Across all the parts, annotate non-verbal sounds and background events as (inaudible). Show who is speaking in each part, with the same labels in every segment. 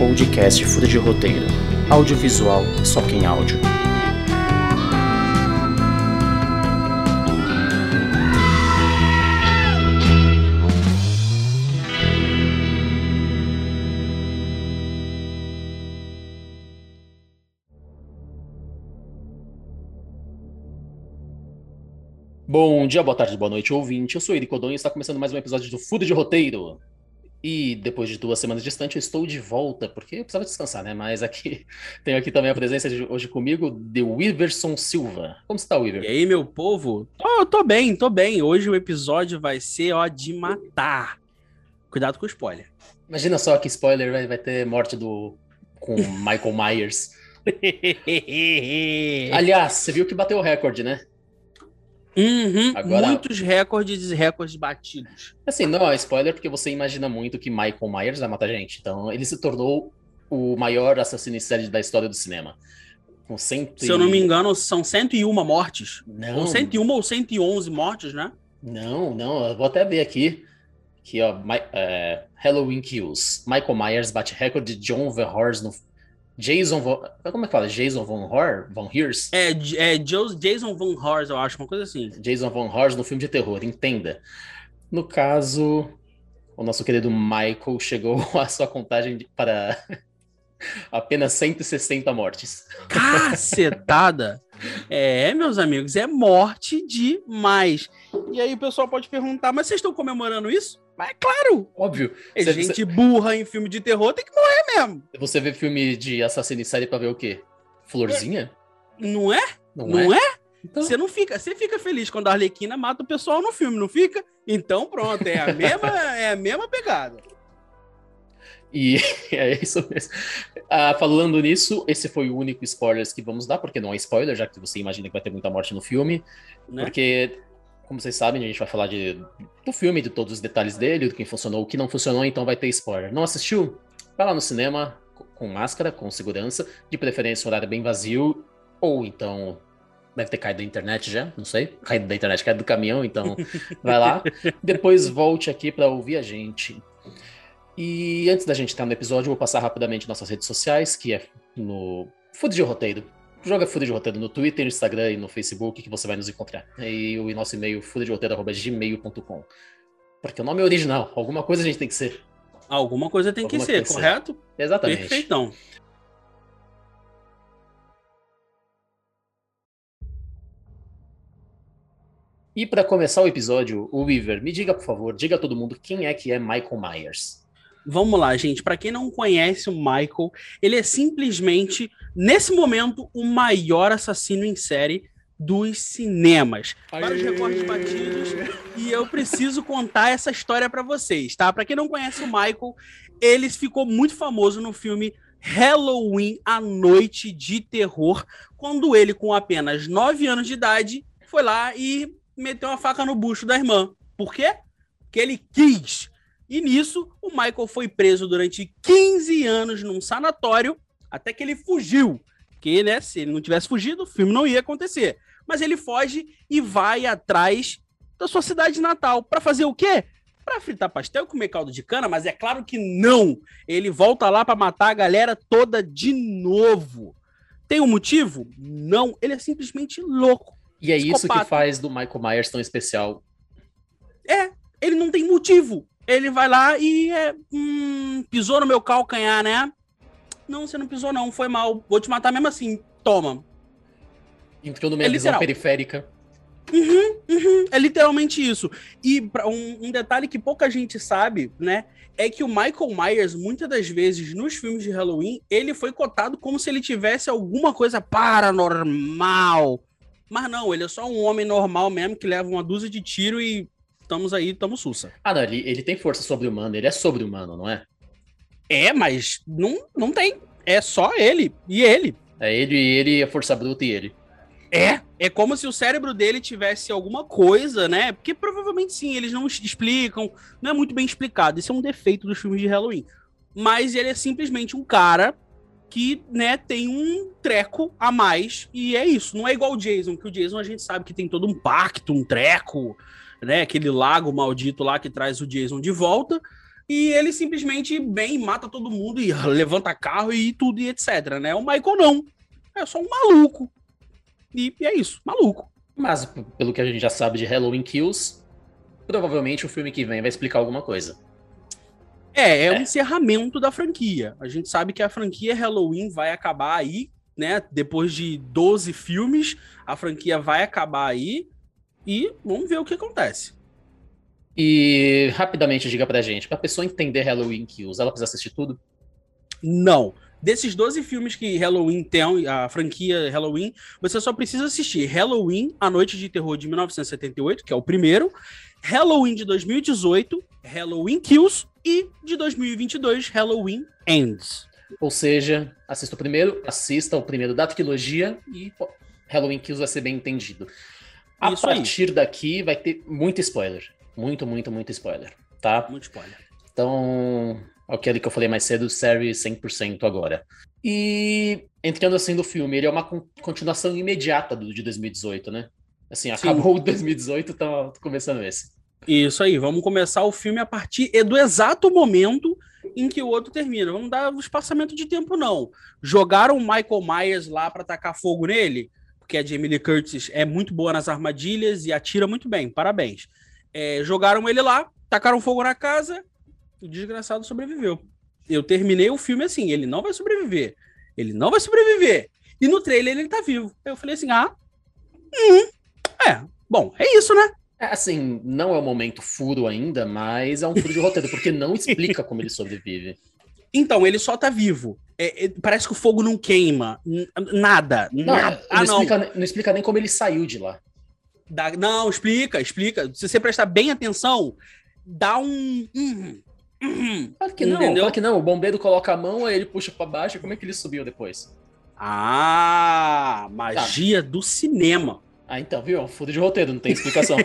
Speaker 1: podcast Fura de Roteiro. Audiovisual, só quem áudio. Bom dia, boa tarde, boa noite, ouvinte. Eu sou Eric Odon e está começando mais um episódio do Fudo de Roteiro. E depois de duas semanas distante, eu estou de volta, porque eu precisava descansar, né? Mas aqui (laughs) tenho aqui também a presença de hoje comigo de Wiverson Silva. Como está, Wiver?
Speaker 2: E aí, meu povo? Tô, tô bem, tô bem. Hoje o episódio vai ser, ó, de matar. Cuidado com o spoiler.
Speaker 1: Imagina só que spoiler vai, vai ter morte do com (laughs) Michael Myers. (laughs) Aliás, você viu que bateu o recorde, né?
Speaker 2: Uhum,
Speaker 1: Agora-
Speaker 2: Muitos recordes e recordes batidos.
Speaker 1: Assim, não é spoiler porque você imagina muito que Michael Myers vai matar gente. Então, ele se tornou o maior assassino em série da história do cinema. Com cento.
Speaker 2: Se eu não me engano, são 101 mortes.
Speaker 1: Não,
Speaker 2: Ou 101 ou 111 mortes, né?
Speaker 1: não, não. Eu vou até ver aqui. Aqui, ó. Mi- é, Halloween Kills. Michael Myers bate recorde de John Van Horst no... Jason Von... Como é que fala? Jason Von Hor? Von Hears?
Speaker 2: É, é Jason Van Horst, eu acho, uma coisa assim.
Speaker 1: Jason Von Horst no filme de terror, entenda. No caso, o nosso querido Michael chegou (laughs) à sua contagem para (laughs) apenas 160 mortes.
Speaker 2: Cacetada! (laughs) É, meus amigos, é morte demais. E aí o pessoal pode perguntar, mas vocês estão comemorando isso? Mas é claro!
Speaker 1: Óbvio.
Speaker 2: É
Speaker 1: Você-
Speaker 2: gente burra em filme de terror, tem que morrer mesmo.
Speaker 1: Você vê filme de assassino em série pra ver o quê? Florzinha?
Speaker 2: Não é?
Speaker 1: Não,
Speaker 2: Não
Speaker 1: é?
Speaker 2: é?
Speaker 1: Então,
Speaker 2: Você não fica, você fica feliz quando a Arlequina mata o pessoal no filme, não fica? Então pronto, é a (laughs) mesma, é a mesma pegada.
Speaker 1: E (laughs) é isso mesmo. Ah, falando nisso, esse foi o único spoiler que vamos dar, porque não é spoiler, já que você imagina que vai ter muita morte no filme.
Speaker 2: Né?
Speaker 1: Porque, como vocês sabem, a gente vai falar de, do filme, de todos os detalhes dele, do que funcionou, o que não funcionou, então vai ter spoiler. Não assistiu? Vai lá no cinema, co- com máscara, com segurança, de preferência um horário bem vazio, ou então. Deve ter caído da internet já, não sei. Caído da internet, caído do caminhão, então (laughs) vai lá. Depois volte aqui para ouvir a gente. E antes da gente entrar no episódio, eu vou passar rapidamente nossas redes sociais, que é no Food de Roteiro. Joga de Roteiro no Twitter, Instagram e no Facebook, que você vai nos encontrar. E o nosso e-mail, foodderoteiro.gmail.com. Porque o nome é original, alguma coisa a gente tem que ser.
Speaker 2: Alguma coisa tem
Speaker 1: Alguma
Speaker 2: que ser,
Speaker 1: tem que ser.
Speaker 2: correto?
Speaker 1: Exatamente.
Speaker 2: Perfeitão.
Speaker 1: E para começar o episódio, o Weaver, me diga, por favor, diga a todo mundo quem é que é Michael Myers.
Speaker 2: Vamos lá, gente. Pra quem não conhece o Michael, ele é simplesmente, nesse momento, o maior assassino em série dos cinemas. Vários recortes batidos. E eu preciso contar essa história pra vocês, tá? Pra quem não conhece o Michael, ele ficou muito famoso no filme Halloween, a Noite de Terror, quando ele, com apenas 9 anos de idade, foi lá e meteu a faca no bucho da irmã. Por quê? Porque ele quis. E nisso, o Michael foi preso durante 15 anos num sanatório, até que ele fugiu. Porque, né, se ele não tivesse fugido, o filme não ia acontecer. Mas ele foge e vai atrás da sua cidade natal. Pra fazer o quê? Pra fritar pastel e comer caldo de cana, mas é claro que não. Ele volta lá pra matar a galera toda de novo. Tem um motivo? Não. Ele é simplesmente louco.
Speaker 1: E é isso que
Speaker 2: Psicopata.
Speaker 1: faz do Michael Myers tão especial.
Speaker 2: É, ele não tem motivo. Ele vai lá e é, hum, pisou no meu calcanhar, né? Não, você não pisou não, foi mal. Vou te matar mesmo assim. Toma.
Speaker 1: Entrou numa
Speaker 2: É
Speaker 1: visão
Speaker 2: literal.
Speaker 1: periférica.
Speaker 2: Uhum, uhum, é literalmente isso. E um, um detalhe que pouca gente sabe, né? É que o Michael Myers, muitas das vezes, nos filmes de Halloween, ele foi cotado como se ele tivesse alguma coisa paranormal. Mas não, ele é só um homem normal mesmo que leva uma dúzia de tiro e estamos aí, estamos sussa.
Speaker 1: Ah, não, ele, ele tem força sobre-humana, ele é sobre-humano, não é?
Speaker 2: É, mas não, não tem. É só ele e ele.
Speaker 1: É ele, ele, a força bruta e ele.
Speaker 2: É. É como se o cérebro dele tivesse alguma coisa, né? Porque provavelmente sim, eles não explicam. Não é muito bem explicado. Isso é um defeito dos filmes de Halloween. Mas ele é simplesmente um cara que, né, tem um treco a mais. E é isso. Não é igual o Jason, que o Jason a gente sabe que tem todo um pacto, um treco, né? Aquele lago maldito lá que traz o Jason de volta. e ele simplesmente vem, mata todo mundo e (laughs) levanta carro e tudo e etc, né? O Michael não. É só um maluco. E, e é isso, maluco.
Speaker 1: Mas, pelo que a gente já sabe de Halloween Kills, provavelmente o filme que vem vai explicar alguma coisa.
Speaker 2: É, é o é. encerramento da franquia. A gente sabe que a franquia Halloween vai acabar aí, né? Depois de 12 filmes, a franquia vai acabar aí. E vamos ver o que acontece.
Speaker 1: E rapidamente diga pra gente, pra pessoa entender Halloween Kills, ela precisa assistir tudo?
Speaker 2: Não. Desses 12 filmes que Halloween tem, a franquia Halloween, você só precisa assistir Halloween, A Noite de Terror de 1978, que é o primeiro, Halloween de 2018, Halloween Kills e de 2022, Halloween Ends.
Speaker 1: Ou seja, assista o primeiro, assista o primeiro da trilogia e pô, Halloween Kills vai ser bem entendido. A Isso partir aí. daqui vai ter muito spoiler. Muito, muito, muito spoiler, tá?
Speaker 2: Muito spoiler.
Speaker 1: Então, aquele que eu falei mais cedo, série 100% agora. E entrando assim no filme, ele é uma continuação imediata do de 2018, né? Assim, acabou (laughs) o 2018, tá começando esse.
Speaker 2: Isso aí, vamos começar o filme a partir do exato momento em que o outro termina. Vamos dar um espaçamento de tempo, não. Jogaram o Michael Myers lá para tacar fogo nele, porque a Jamie Lee Curtis é muito boa nas armadilhas e atira muito bem. Parabéns. É, jogaram ele lá, tacaram fogo na casa, o desgraçado sobreviveu. Eu terminei o filme assim, ele não vai sobreviver. Ele não vai sobreviver. E no trailer ele tá vivo. Eu falei assim, ah, hum, é, bom, é isso, né?
Speaker 1: É, assim, não é o momento furo ainda, mas é um furo de roteiro, porque não (laughs) explica como ele sobrevive.
Speaker 2: Então, ele só tá vivo. É, é, parece que o fogo não queima. Nada.
Speaker 1: Não,
Speaker 2: nada.
Speaker 1: Não, ah, não. Explica, não explica nem como ele saiu de lá.
Speaker 2: Dá, não, explica, explica. Se você prestar bem atenção, dá um.
Speaker 1: Uhum, uhum, claro que não, entendeu? claro que não. O bombeiro coloca a mão, aí ele puxa para baixo. Como é que ele subiu depois?
Speaker 2: Ah, magia tá. do cinema.
Speaker 1: Ah, então, viu? Fudo de roteiro, não tem explicação.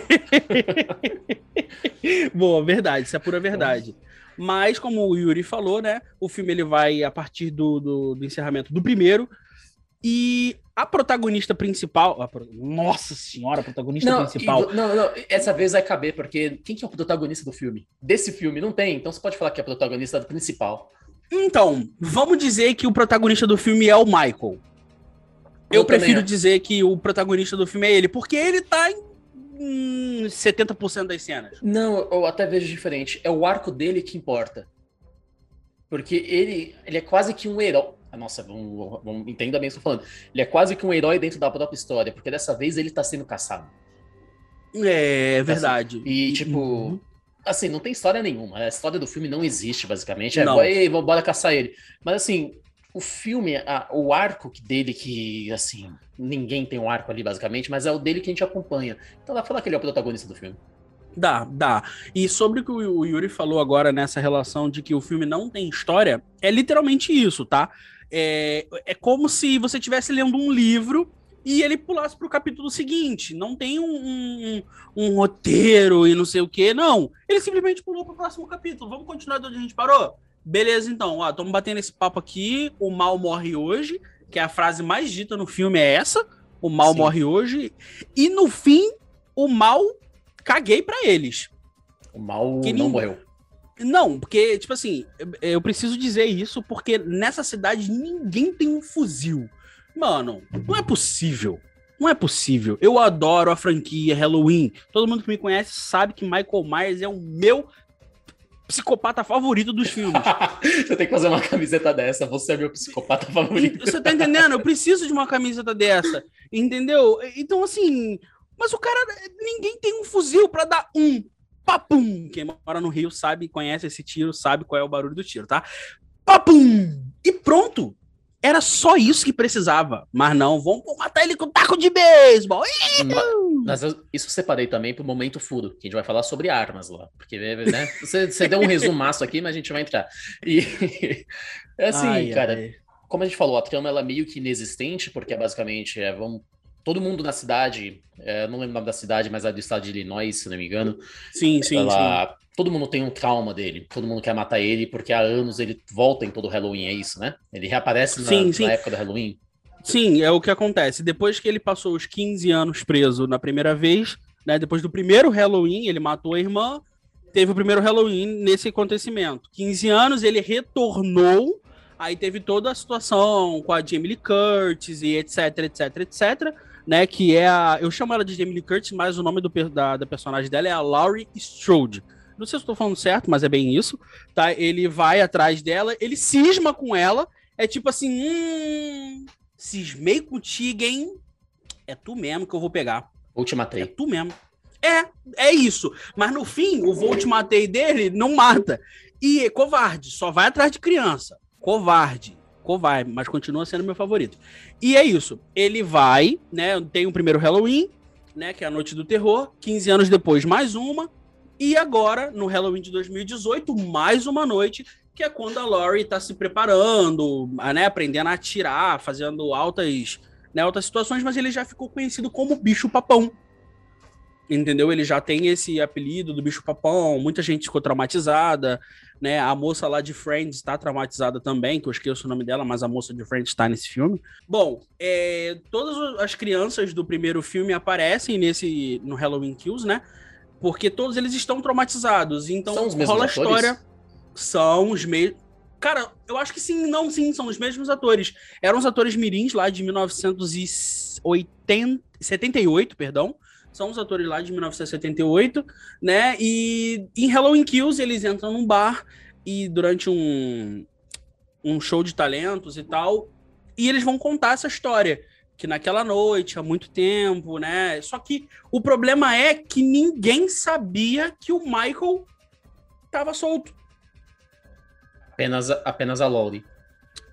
Speaker 1: (laughs)
Speaker 2: Boa, verdade, isso é pura verdade. Mas, como o Yuri falou, né? O filme ele vai a partir do, do, do encerramento do primeiro. E a protagonista principal. A pro... Nossa senhora, a protagonista
Speaker 1: não,
Speaker 2: principal.
Speaker 1: E, não, não, essa vez vai caber, porque quem que é o protagonista do filme? Desse filme? Não tem, então você pode falar que é a protagonista principal.
Speaker 2: Então, vamos dizer que o protagonista do filme é o Michael. Eu, Eu prefiro dizer que o protagonista do filme é ele, porque ele tá em hum, 70% das cenas.
Speaker 1: Não, eu até vejo diferente. É o arco dele que importa. Porque ele, ele é quase que um herói. Nossa, vamos, vamos, entenda bem o que eu tô falando. Ele é quase que um herói dentro da própria história, porque dessa vez ele tá sendo caçado.
Speaker 2: É, é verdade.
Speaker 1: Assim, e, tipo, uhum. assim, não tem história nenhuma. A história do filme não existe, basicamente. É, não. Ei, vamos bora caçar ele. Mas, assim, o filme, a, o arco dele, que, assim, ninguém tem um arco ali, basicamente, mas é o dele que a gente acompanha. Então dá pra falar que ele é o protagonista do filme.
Speaker 2: Dá, dá. E sobre o que o Yuri falou agora nessa relação de que o filme não tem história, é literalmente isso, tá? É, é como se você estivesse lendo um livro e ele pulasse para o capítulo seguinte. Não tem um, um, um, roteiro e não sei o que, não. Ele simplesmente pulou para o próximo capítulo. Vamos continuar de onde a gente parou? Beleza, então. Ó, estamos batendo esse papo aqui. O mal morre hoje, que é a frase mais dita no filme é essa. O mal Sim. morre hoje. E no fim, o mal caguei para eles.
Speaker 1: O mal que não morreu.
Speaker 2: Não, porque, tipo assim, eu preciso dizer isso porque nessa cidade ninguém tem um fuzil. Mano, não é possível. Não é possível. Eu adoro a franquia Halloween. Todo mundo que me conhece sabe que Michael Myers é o meu psicopata favorito dos filmes. (laughs)
Speaker 1: você tem que fazer uma camiseta dessa. Você é meu psicopata favorito.
Speaker 2: Você tá entendendo? Eu preciso de uma camiseta dessa. Entendeu? Então, assim. Mas o cara. Ninguém tem um fuzil para dar um papum. Quem mora no Rio sabe, conhece esse tiro, sabe qual é o barulho do tiro, tá? Papum! E pronto. Era só isso que precisava. Mas não, vamos matar ele com taco de beisebol.
Speaker 1: Mas, mas isso eu separei também pro momento furo, que a gente vai falar sobre armas lá. Porque, né? Você, você deu um resumaço aqui, mas a gente vai entrar. E (laughs) é assim, ai, cara. Ai. Como a gente falou, a trama ela é meio que inexistente, porque é basicamente é, vamos todo mundo na cidade, é, não lembro o nome da cidade, mas é do estado de Illinois, se não me engano.
Speaker 2: Sim, sim, ela, sim.
Speaker 1: Todo mundo tem um trauma dele, todo mundo quer matar ele, porque há anos ele volta em todo Halloween, é isso, né? Ele reaparece na, sim, sim. na época do Halloween.
Speaker 2: Sim, é o que acontece. Depois que ele passou os 15 anos preso na primeira vez, né? Depois do primeiro Halloween, ele matou a irmã, teve o primeiro Halloween nesse acontecimento. 15 anos, ele retornou, aí teve toda a situação com a Jamie Lee Curtis e etc, etc, etc, né, que é a... Eu chamo ela de Jamie Lee Curtis, mas o nome do, da, da personagem dela é a Laurie Strode. Não sei se estou falando certo, mas é bem isso, tá? Ele vai atrás dela, ele cisma com ela, é tipo assim, hum, cismei contigo, hein? É tu mesmo que eu vou pegar.
Speaker 1: Vou te matei.
Speaker 2: É tu mesmo. É, é isso. Mas no fim, o vou te matei dele não mata. E é covarde, só vai atrás de criança. Covarde. Covarde, mas continua sendo meu favorito. E é isso. Ele vai, né? Tem o primeiro Halloween, né? Que é a Noite do Terror. 15 anos depois, mais uma. E agora, no Halloween de 2018, mais uma noite, que é quando a Laurie está se preparando, né, aprendendo a atirar, fazendo altas, né, altas situações, mas ele já ficou conhecido como Bicho Papão. Entendeu? Ele já tem esse apelido do Bicho Papão, muita gente ficou traumatizada, né? A moça lá de Friends está traumatizada também, que eu esqueço o nome dela, mas a moça de Friends está nesse filme. Bom, é, todas as crianças do primeiro filme aparecem nesse no Halloween Kills, né? Porque todos eles estão traumatizados. Então
Speaker 1: São os
Speaker 2: rola a
Speaker 1: atores?
Speaker 2: história. São os mesmos. Cara, eu acho que sim, não, sim, são os mesmos atores. Eram os atores mirins lá de 1978, perdão. São os atores lá de 1978, né? E em Halloween Kills eles entram num bar e durante um, um show de talentos e tal, e eles vão contar essa história que naquela noite, há muito tempo, né? Só que o problema é que ninguém sabia que o Michael estava solto.
Speaker 1: Apenas, apenas a Laurie.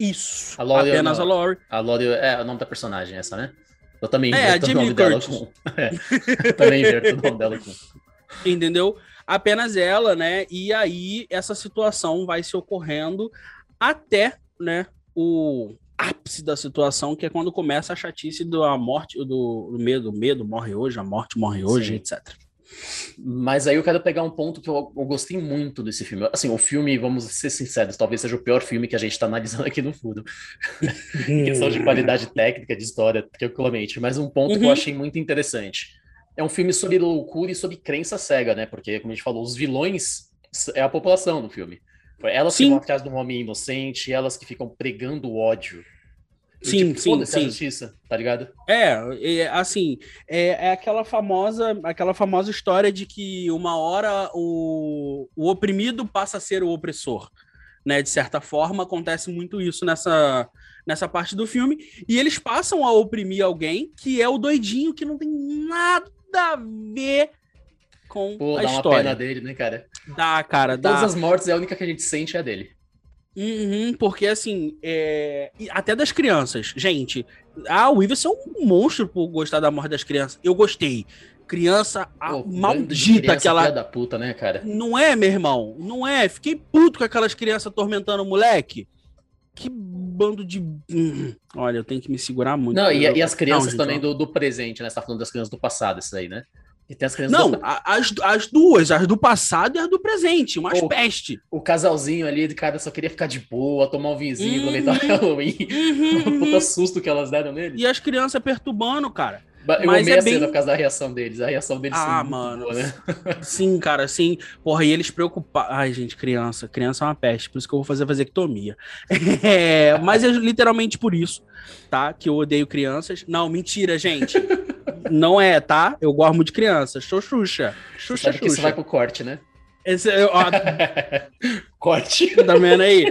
Speaker 2: Isso.
Speaker 1: A Laurie
Speaker 2: apenas
Speaker 1: não.
Speaker 2: a Laurie.
Speaker 1: A Laurie é o nome da personagem, essa, né? Eu também
Speaker 2: É,
Speaker 1: inverto o nome dela com. É, eu também inverto o nome dela com.
Speaker 2: Entendeu? Apenas ela, né? E aí essa situação vai se ocorrendo até, né, o ápice da situação, que é quando começa a chatice da morte, do, do medo, o medo morre hoje, a morte morre hoje,
Speaker 1: Sim.
Speaker 2: etc.
Speaker 1: Mas aí eu quero pegar um ponto que eu, eu gostei muito desse filme. Assim, o filme, vamos ser sinceros, talvez seja o pior filme que a gente está analisando aqui no Furo. Em (laughs) questão de qualidade técnica, de história, tranquilamente. Mas um ponto que eu
Speaker 2: Uhum.
Speaker 1: achei muito interessante. É um filme sobre loucura e sobre crença cega, né? Porque, como a gente falou, os vilões é a população no filme. Foi elas que
Speaker 2: Sim.
Speaker 1: vão atrás de um homem inocente, elas que ficam pregando ódio.
Speaker 2: Sim,
Speaker 1: tipo,
Speaker 2: sim,
Speaker 1: foda-se a
Speaker 2: sim.
Speaker 1: justiça, tá ligado?
Speaker 2: É, é, assim, é, é aquela famosa, aquela famosa história de que uma hora o, o oprimido passa a ser o opressor, né? De certa forma, acontece muito isso nessa, nessa parte do filme, e eles passam a oprimir alguém que é o doidinho que não tem nada a ver com
Speaker 1: Pô,
Speaker 2: a
Speaker 1: dá uma
Speaker 2: história.
Speaker 1: pena dele, né, cara?
Speaker 2: Dá, cara, dá.
Speaker 1: Todas as mortes, a única que a gente sente é a dele.
Speaker 2: Uhum, porque assim, é, até das crianças. Gente, ah, o Iverson é um monstro por gostar da morte das crianças. Eu gostei. Criança
Speaker 1: de
Speaker 2: maldita
Speaker 1: criança
Speaker 2: aquela.
Speaker 1: da puta, né, cara?
Speaker 2: Não é, meu irmão? Não é. Fiquei puto com aquelas crianças atormentando o moleque. Que bando de. Hum, Olha, eu tenho que me segurar muito.
Speaker 1: Não, e,
Speaker 2: Eu-
Speaker 1: e as crianças
Speaker 2: Não, gente,
Speaker 1: também do, do presente, né? Você tá falando das crianças do passado, isso aí, né? E tem as crianças
Speaker 2: Não,
Speaker 1: do...
Speaker 2: as, as duas, as do passado e as do presente, umas
Speaker 1: Pô,
Speaker 2: peste.
Speaker 1: O casalzinho ali, de cara, só queria ficar de boa, tomar um vinhozinho,
Speaker 2: Uhum.
Speaker 1: aproveitar o Halloween.
Speaker 2: Uhum, (laughs)
Speaker 1: Puta susto que elas deram nele.
Speaker 2: E as crianças perturbando, cara.
Speaker 1: Eu
Speaker 2: mas
Speaker 1: amei
Speaker 2: é
Speaker 1: a cena
Speaker 2: bem-
Speaker 1: por causa da reação deles. A reação deles
Speaker 2: Ah, mano.
Speaker 1: boa, né? (laughs)
Speaker 2: Sim, cara, sim. Porra, e eles preocupados. Ai, gente, criança. Criança é uma peste, por isso que eu vou fazer vasectomia. (laughs) É, mas é literalmente por isso, tá? Que eu odeio crianças. Não, mentira, gente. Não é, tá? Eu gosto muito de crianças. Sou Xuxa. Xuxa,
Speaker 1: Sabe que isso vai
Speaker 2: Xuxa.
Speaker 1: pro corte, né?
Speaker 2: Esse, ó, (laughs)
Speaker 1: corte. (laughs)
Speaker 2: tá vendo aí?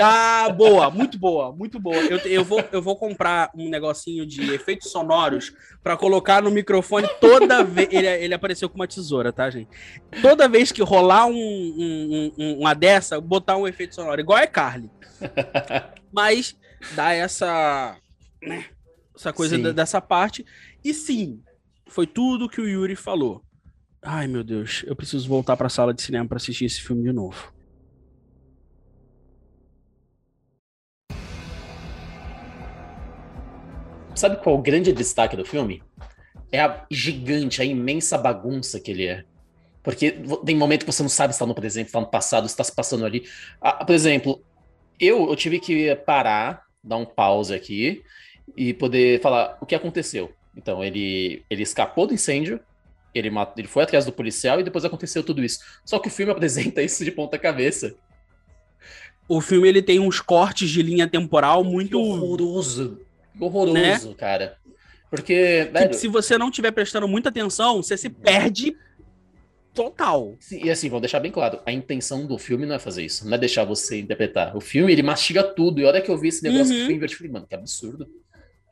Speaker 2: Ah, boa, muito boa, muito boa. Eu, eu, vou, eu vou comprar um negocinho de efeitos sonoros pra colocar no microfone toda vez. Ele, ele apareceu com uma tesoura, tá, gente? Toda vez que rolar um, um- um- uma dessa, botar um efeito sonoro, igual é Carly. (laughs) Mas dá essa. né, essa coisa
Speaker 1: Sim.
Speaker 2: dessa parte. E sim, foi tudo que o Yuri falou. Ai, meu Deus, eu preciso voltar pra sala de cinema pra assistir esse filme de novo.
Speaker 1: Sabe qual o grande destaque do filme? É a gigante, a imensa bagunça que ele é. Porque tem momento que você não sabe se está no presente, se está no passado, está se passando ali. Ah, por exemplo, eu, eu tive que parar, dar um pause aqui e poder falar o que aconteceu. Então, ele, ele escapou do incêndio, Ele, matou, ele foi atrás do policial e depois aconteceu tudo isso. Só que o filme (laughs) apresenta isso de ponta cabeça.
Speaker 2: O filme ele tem uns cortes de linha temporal muito. Que
Speaker 1: horroroso. Horroroso, né? cara. Porque,
Speaker 2: velho... se você não estiver prestando muita atenção, você se perde total.
Speaker 1: E assim, vou deixar bem claro, a intenção do filme não é fazer isso, não é deixar você interpretar. O filme, ele mastiga tudo, e a hora que eu vi esse negócio uhum. eu falei, mano, que absurdo.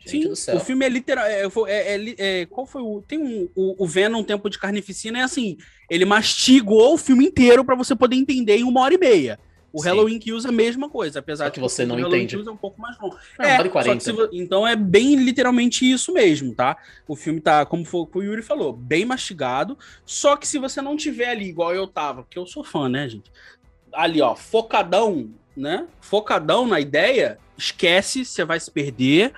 Speaker 2: Sim, o filme é literal. É, é, é, é, qual foi o. Tem um, o, o Venom Tempo de Carnificina, é assim: ele mastigou o filme inteiro para você poder entender em uma hora e meia. O Sim. Halloween Kills é a mesma coisa, apesar
Speaker 1: só que você não entende.
Speaker 2: Kills é um pouco mais longo. É, é 40. Se, então é bem literalmente isso mesmo, tá? O filme tá, como foi, o Yuri falou, bem mastigado. Só que se você não tiver ali igual eu tava, porque eu sou fã, né, gente? Ali, ó, focadão, né? Focadão na ideia, esquece, você vai se perder.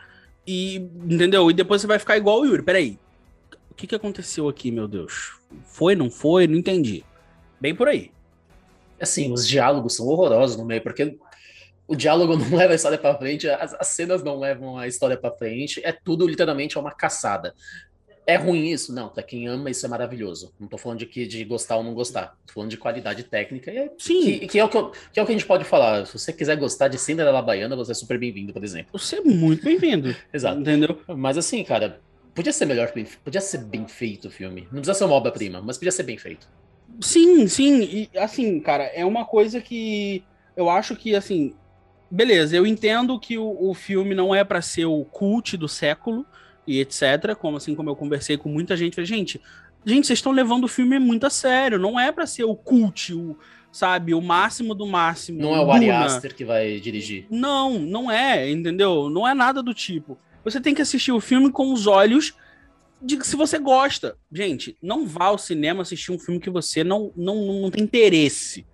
Speaker 2: E, entendeu? E depois você vai ficar igual o Yuri. Peraí. O que, que aconteceu aqui, meu Deus? Foi, não foi? Não entendi. Bem por aí
Speaker 1: assim, os diálogos são horrorosos no meio, porque o diálogo (laughs) não leva a história para frente, as, as, cenas não levam a história para frente, é tudo literalmente uma caçada. É ruim isso? Não, pra quem ama, isso é maravilhoso. Não tô falando de que de gostar ou não gostar. Tô falando de qualidade técnica. É, Sim. Que, que, é o que, eu, que, é o que a gente pode falar. Se você quiser gostar de Cinderela Baiana, você é super bem-vindo, por exemplo.
Speaker 2: Você é muito bem-vindo. (laughs)
Speaker 1: Exato. Entendeu? Mas assim, cara, podia ser melhor, podia ser bem feito o filme. Não precisa ser uma obra-prima, mas podia ser bem feito.
Speaker 2: Sim, sim. E assim, cara, é uma coisa que eu acho que, assim, beleza, eu entendo que o, o filme não é para ser o cult do século e etc. Como assim, como eu conversei com muita gente, falei, gente, gente, vocês estão levando o filme muito a sério. Não é para ser o cult, o, sabe, o máximo do máximo.
Speaker 1: Não é o Ari Aster que vai dirigir.
Speaker 2: Não, não é, entendeu? Não é nada do tipo. Você tem que assistir o filme com os olhos de se você gosta. Gente, não vá ao cinema assistir um filme que você não, não, não tem interesse.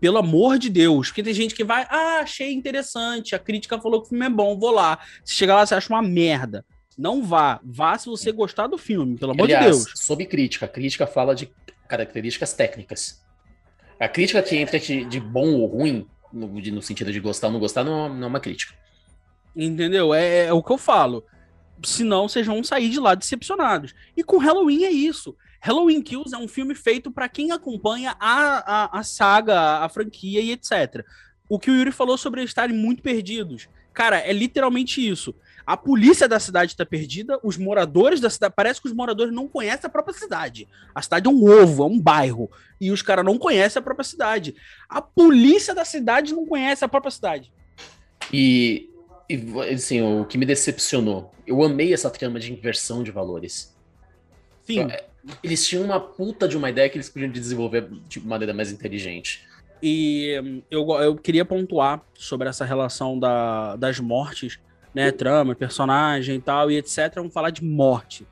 Speaker 2: Pelo amor de Deus. Porque tem gente que vai, ah, achei interessante, a crítica falou que o filme é bom, vou lá. Se chegar lá, você acha uma merda. Não vá. Vá se você gostar do filme, pelo amor Aliás, de Deus.
Speaker 1: Sobre crítica, a crítica fala de características técnicas. A crítica que entra de, de bom ou ruim, no, no, sentido de gostar ou não gostar, não, não é uma crítica.
Speaker 2: Entendeu? É, é o que eu falo senão vocês vão sair de lá decepcionados. E com Halloween é isso. Halloween Kills é um filme feito para quem acompanha a, a, a saga, a franquia e etc. O que o Yuri falou sobre eles estarem muito perdidos. Cara, é literalmente isso. A polícia da cidade está perdida, os moradores da cidade. Parece que os moradores não conhecem a própria cidade. A cidade é um ovo, é um bairro. E os caras não conhecem a própria cidade. A polícia da cidade não conhece a própria cidade.
Speaker 1: E e, assim, o que me decepcionou, eu amei essa trama de inversão de valores. Sim. É, eles tinham uma puta de uma ideia que eles podiam desenvolver de maneira mais inteligente.
Speaker 2: E hum, eu, eu queria pontuar sobre essa relação da, das mortes, né? Trama, personagem e tal, e etc. Vamos falar de morte.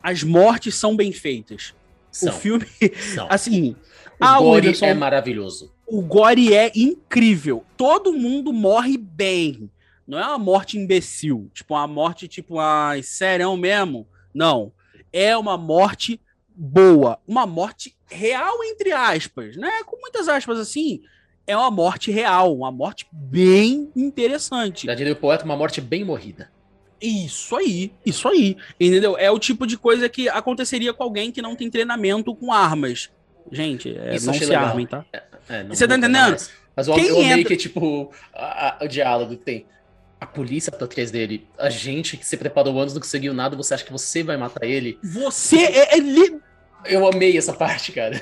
Speaker 2: As mortes são bem feitas. São. O filme, são. (laughs) assim.
Speaker 1: O a gore Wilson, é maravilhoso.
Speaker 2: O gore é incrível. Todo mundo morre bem. Não é uma morte imbecil, tipo uma morte tipo, ai, sério mesmo? Não. É uma morte boa, uma morte real entre aspas, né? Com muitas aspas assim, é uma morte real, uma morte bem interessante.
Speaker 1: Já diria o poeta, uma morte bem morrida.
Speaker 2: Isso aí, isso aí. Entendeu? É o tipo de coisa que aconteceria com alguém que não tem treinamento com armas. Gente, é, não se legal. armem, tá? É, é, Você tá entendendo?
Speaker 1: Mas, mas eu, Quem eu amei entra... que, tipo, a, a, o diálogo que tem a polícia tá atrás dele, a gente que se preparou antes não conseguiu nada, você acha que você vai matar ele?
Speaker 2: Você é, é li...
Speaker 1: Eu amei essa parte, cara.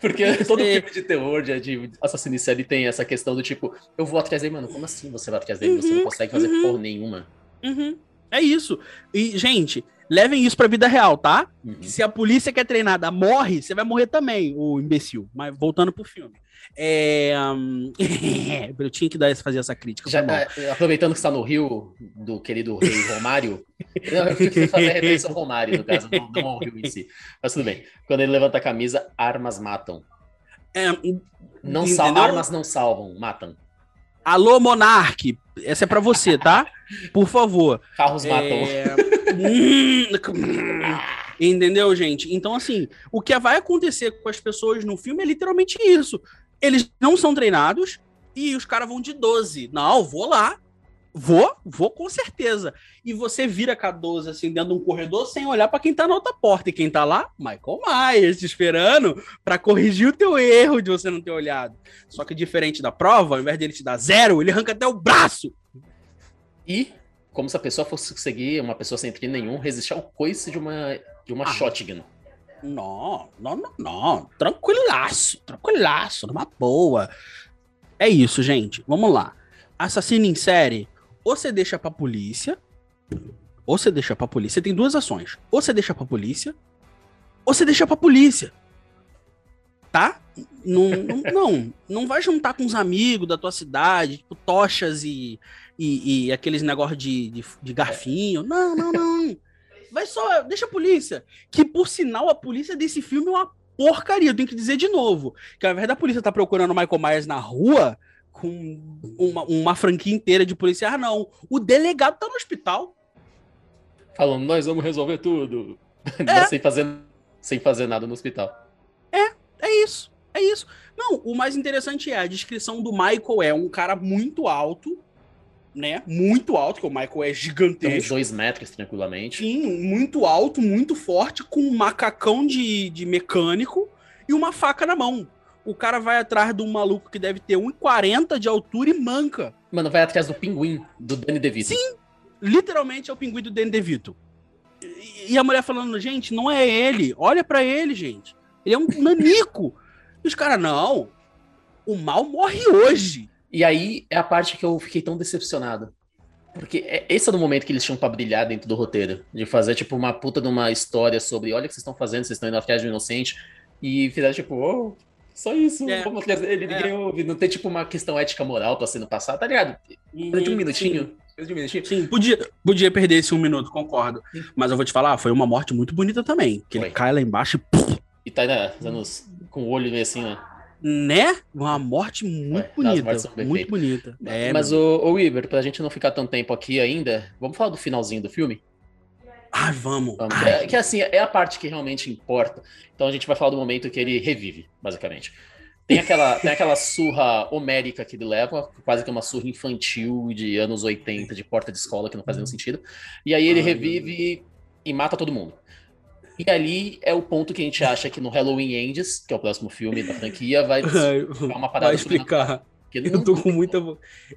Speaker 1: Porque (laughs) todo filme de terror, de, de assassino série tem essa questão do tipo, eu vou atrás dele, mano, como assim você vai atrás dele? Uhum, você não uhum, consegue fazer uhum. porra nenhuma.
Speaker 2: Uhum. É isso. E, gente, levem isso pra vida real, tá? Uhum. Se a polícia que é treinada morre, você vai morrer também, o imbecil. Mas voltando pro filme. É, um... (laughs) eu tinha que dar, fazer essa crítica.
Speaker 1: Já, é, aproveitando que está no Rio do querido rei Romário, (laughs) eu fico fazer referência ao Romário, no caso, não, não ao Rio em si. Mas tudo bem. Quando ele levanta a camisa, armas matam. É, não sal, armas não salvam, matam.
Speaker 2: Alô, Monarque, essa é para você, tá? (laughs) Por favor.
Speaker 1: Carros matam.
Speaker 2: Entendeu, gente? Então, assim, o que vai acontecer com as pessoas no filme é literalmente isso eles não são treinados e os caras vão de 12. Não, vou lá. Vou, vou com certeza. E você vira K12 assim dentro de um corredor sem olhar para quem tá na outra porta. E quem tá lá? Michael Myers, te esperando para corrigir o teu erro de você não ter olhado. Só que diferente da prova, ao invés dele te dar zero, ele arranca até o braço.
Speaker 1: E, como se a pessoa fosse conseguir, uma pessoa sem treino nenhum, resistir ao coice de uma, de uma ah. shotgun.
Speaker 2: Não, não, não, não. Tranquilaço, tranquilaço, numa boa. É isso, gente. Vamos lá. Assassino em série, ou você deixa pra polícia, ou você deixa pra polícia. Você tem duas ações. Ou você deixa pra polícia, ou você deixa pra polícia. Tá? Não, não, não, não vai juntar com os amigos da tua cidade, tipo, tochas e, e, e aqueles negócios de, de, de garfinho. Não, não, não. Vai só, deixa a polícia. Que por sinal, a polícia desse filme é uma porcaria. Eu tenho que dizer de novo. Que ao invés da polícia tá procurando o Michael Myers na rua, com uma, uma franquia inteira de polícia, ah, não. O delegado tá no hospital.
Speaker 1: Falando, nós vamos resolver tudo. É. (laughs) sem, fazer, sem fazer nada no hospital.
Speaker 2: É, é isso. É isso. Não, o mais interessante é a descrição do Michael é um cara muito alto, né? Muito alto, que o Michael é gigantesco. Uns
Speaker 1: dois metros, tranquilamente.
Speaker 2: Sim, muito alto, muito forte, com um macacão de, de mecânico e uma faca na mão. O cara vai atrás de um maluco que deve ter 1,40 de altura e manca.
Speaker 1: Mano, vai atrás do pinguim do Danny DeVito.
Speaker 2: Sim, literalmente é o pinguim do Danny DeVito. E a mulher falando, gente, não é ele. Olha para ele, gente. Ele é um nanico. e os caras, não. O mal morre hoje.
Speaker 1: E aí é a parte que eu fiquei tão decepcionado. Porque é, esse é o momento que eles tinham pra brilhar dentro do roteiro. De fazer, tipo, uma puta de uma história sobre olha o que vocês estão fazendo, vocês estão indo atrás de um inocente. E fizeram, tipo, oh, só isso. É, vamos atrás dele, ninguém é. ouve. Não tem, tipo, uma questão ética moral pra sendo passada, tá ligado? Durante um minutinho.
Speaker 2: Sim. um minutinho. Sim, podia, podia perder esse um minuto, concordo. Sim. Mas eu vou te falar, foi uma morte muito bonita também. Que foi. ele cai lá embaixo e.
Speaker 1: E tá né, com o olho meio assim, né?
Speaker 2: Né? Uma morte muito bonita. Muito bonita.
Speaker 1: É, Mas, o, o Iber, pra gente não ficar tanto tempo aqui ainda, vamos falar do finalzinho do filme?
Speaker 2: Ai, vamos. vamos.
Speaker 1: Ai. É, que assim, é a parte que realmente importa. Então a gente vai falar do momento que ele revive, basicamente. Tem aquela, (laughs) tem aquela surra homérica que ele leva, quase que uma surra infantil de anos 80, de porta de escola, que não faz nenhum sentido. E aí ele Ai, revive e mata todo mundo. E ali é o ponto que a gente acha que no Halloween Ends, que é o próximo filme da franquia, vai (laughs)
Speaker 2: ficar uma parada. Vai explicar. Eu tô com muita.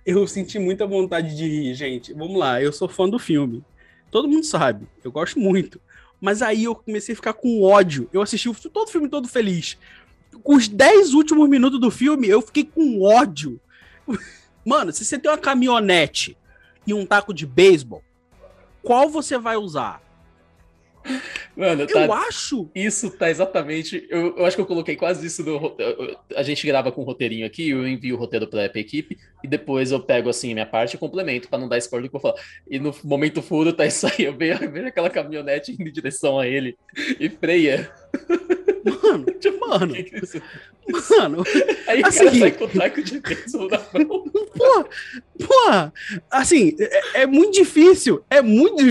Speaker 2: Eu senti muita vontade de rir, gente. Vamos lá, eu sou fã do filme. Todo mundo sabe, eu gosto muito. Mas aí eu comecei a ficar com ódio. Eu assisti todo o filme todo feliz. Com os 10 últimos minutos do filme, eu fiquei com ódio. (laughs) Mano, se você tem uma caminhonete e um taco de beisebol, qual você vai usar?
Speaker 1: Mano, tá,
Speaker 2: eu acho.
Speaker 1: Isso tá exatamente. Eu, eu, acho que eu coloquei quase isso no. A gente grava com um roteirinho aqui, eu envio o roteiro pra equipe e depois eu pego assim a minha parte e complemento pra não dar spoiler do que eu vou falar. E no momento furo tá isso aí. Eu vejo, (laughs) eu vejo aquela caminhonete indo em direção a ele e freia.
Speaker 2: Mano, (laughs) tipo, mano. (laughs) Mano, (laughs)
Speaker 1: aí assim, o cara sai com o taco de beijo na mão.
Speaker 2: Pô, pô, assim, é, é, muito difícil. É muito,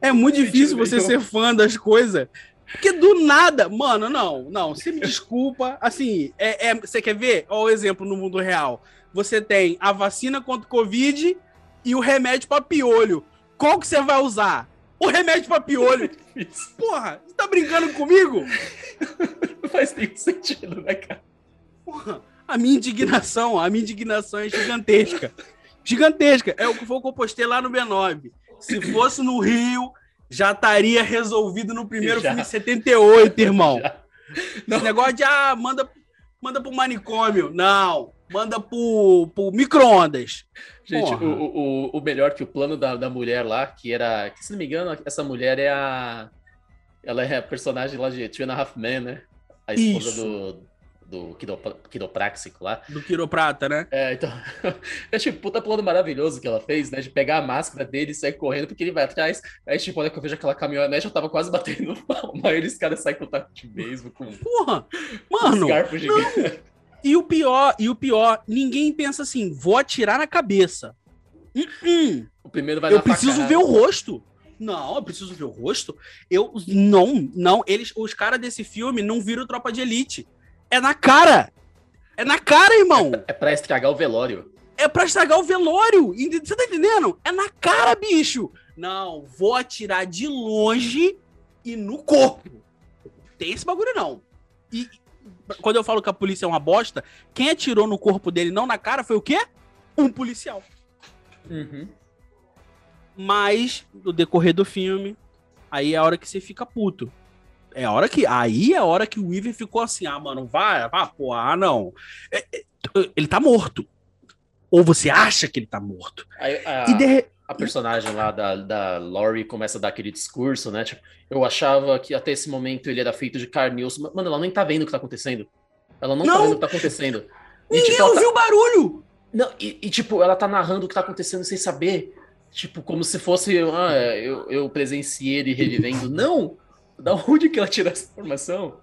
Speaker 2: é muito difícil você ser fã das coisas. Porque do nada, mano, não, não, você me desculpa. Assim, é, é, você quer ver? Olha o exemplo no mundo real. Você tem a vacina contra o Covid e o remédio para piolho. Qual que você vai usar? O remédio pra piolho. (laughs) Porra, você tá brincando comigo?
Speaker 1: Não faz nenhum sentido, né, cara?
Speaker 2: Porra, a minha indignação, a minha indignação é gigantesca. Gigantesca. É o que foi que eu postei lá no B9. Se fosse no Rio, já estaria resolvido no primeiro já. filme 78, irmão. Esse negócio de, ah, manda, manda pro manicômio. Não, manda pro, pro micro-ondas.
Speaker 1: Gente, o, o, o, melhor que o plano da, da mulher lá, que era. Que, se não me engano, essa mulher é a. Ela é a personagem lá de Two and a Half Men, né? A esposa Isso. do. Do quiropráxico lá.
Speaker 2: Do quiroprata, né?
Speaker 1: É, então. (laughs) é tipo, puta plano maravilhoso que ela fez, né? De pegar a máscara dele e sair correndo porque ele vai atrás. Aí, tipo, olha que eu vejo aquela caminhonete, eu tava quase batendo (laughs) no pau. Mas eles caras saem com o taco de mesmo, com.
Speaker 2: Porra! Mano! (laughs) Um gigante. E o pior, e o pior, ninguém pensa assim, vou atirar na cabeça. Uh -uh.
Speaker 1: O primeiro vai
Speaker 2: Eu preciso ver o rosto. Não, eu preciso ver o rosto. Eu não, não, eles, os caras desse filme não viram tropa de elite. É na cara. É na cara, irmão.
Speaker 1: É, é pra estragar o velório.
Speaker 2: é pra estragar o velório. Você tá entendendo? É na cara, bicho. Não, vou atirar de longe e no corpo. Tem esse bagulho, não. E quando eu falo que a polícia é uma bosta, quem atirou no corpo dele, não na cara, foi o quê? Um policial. Uhum. Mas, no decorrer do filme, aí é a hora que você fica puto. É a hora que. Aí é a hora que o Weaver ficou assim, ah, mano, vai, vai, porra, ah, não. É, é, ele tá morto. Ou você acha que ele tá morto.
Speaker 1: Aí, a, e de... a personagem lá da, da Laurie começa a dar aquele discurso, né? Tipo, eu achava que até esse momento ele era feito de carne e osso. Mano, ela nem tá vendo o que tá acontecendo. Ela não, tá não. tá vendo o que tá acontecendo.
Speaker 2: E, Ninguém tipo, ouviu tá... o barulho!
Speaker 1: Não, e, e, tipo, ela tá narrando o que tá acontecendo sem saber. Tipo, como se fosse. Ah, eu, eu presenciei ele revivendo. Não! Da onde que ela tira essa informação?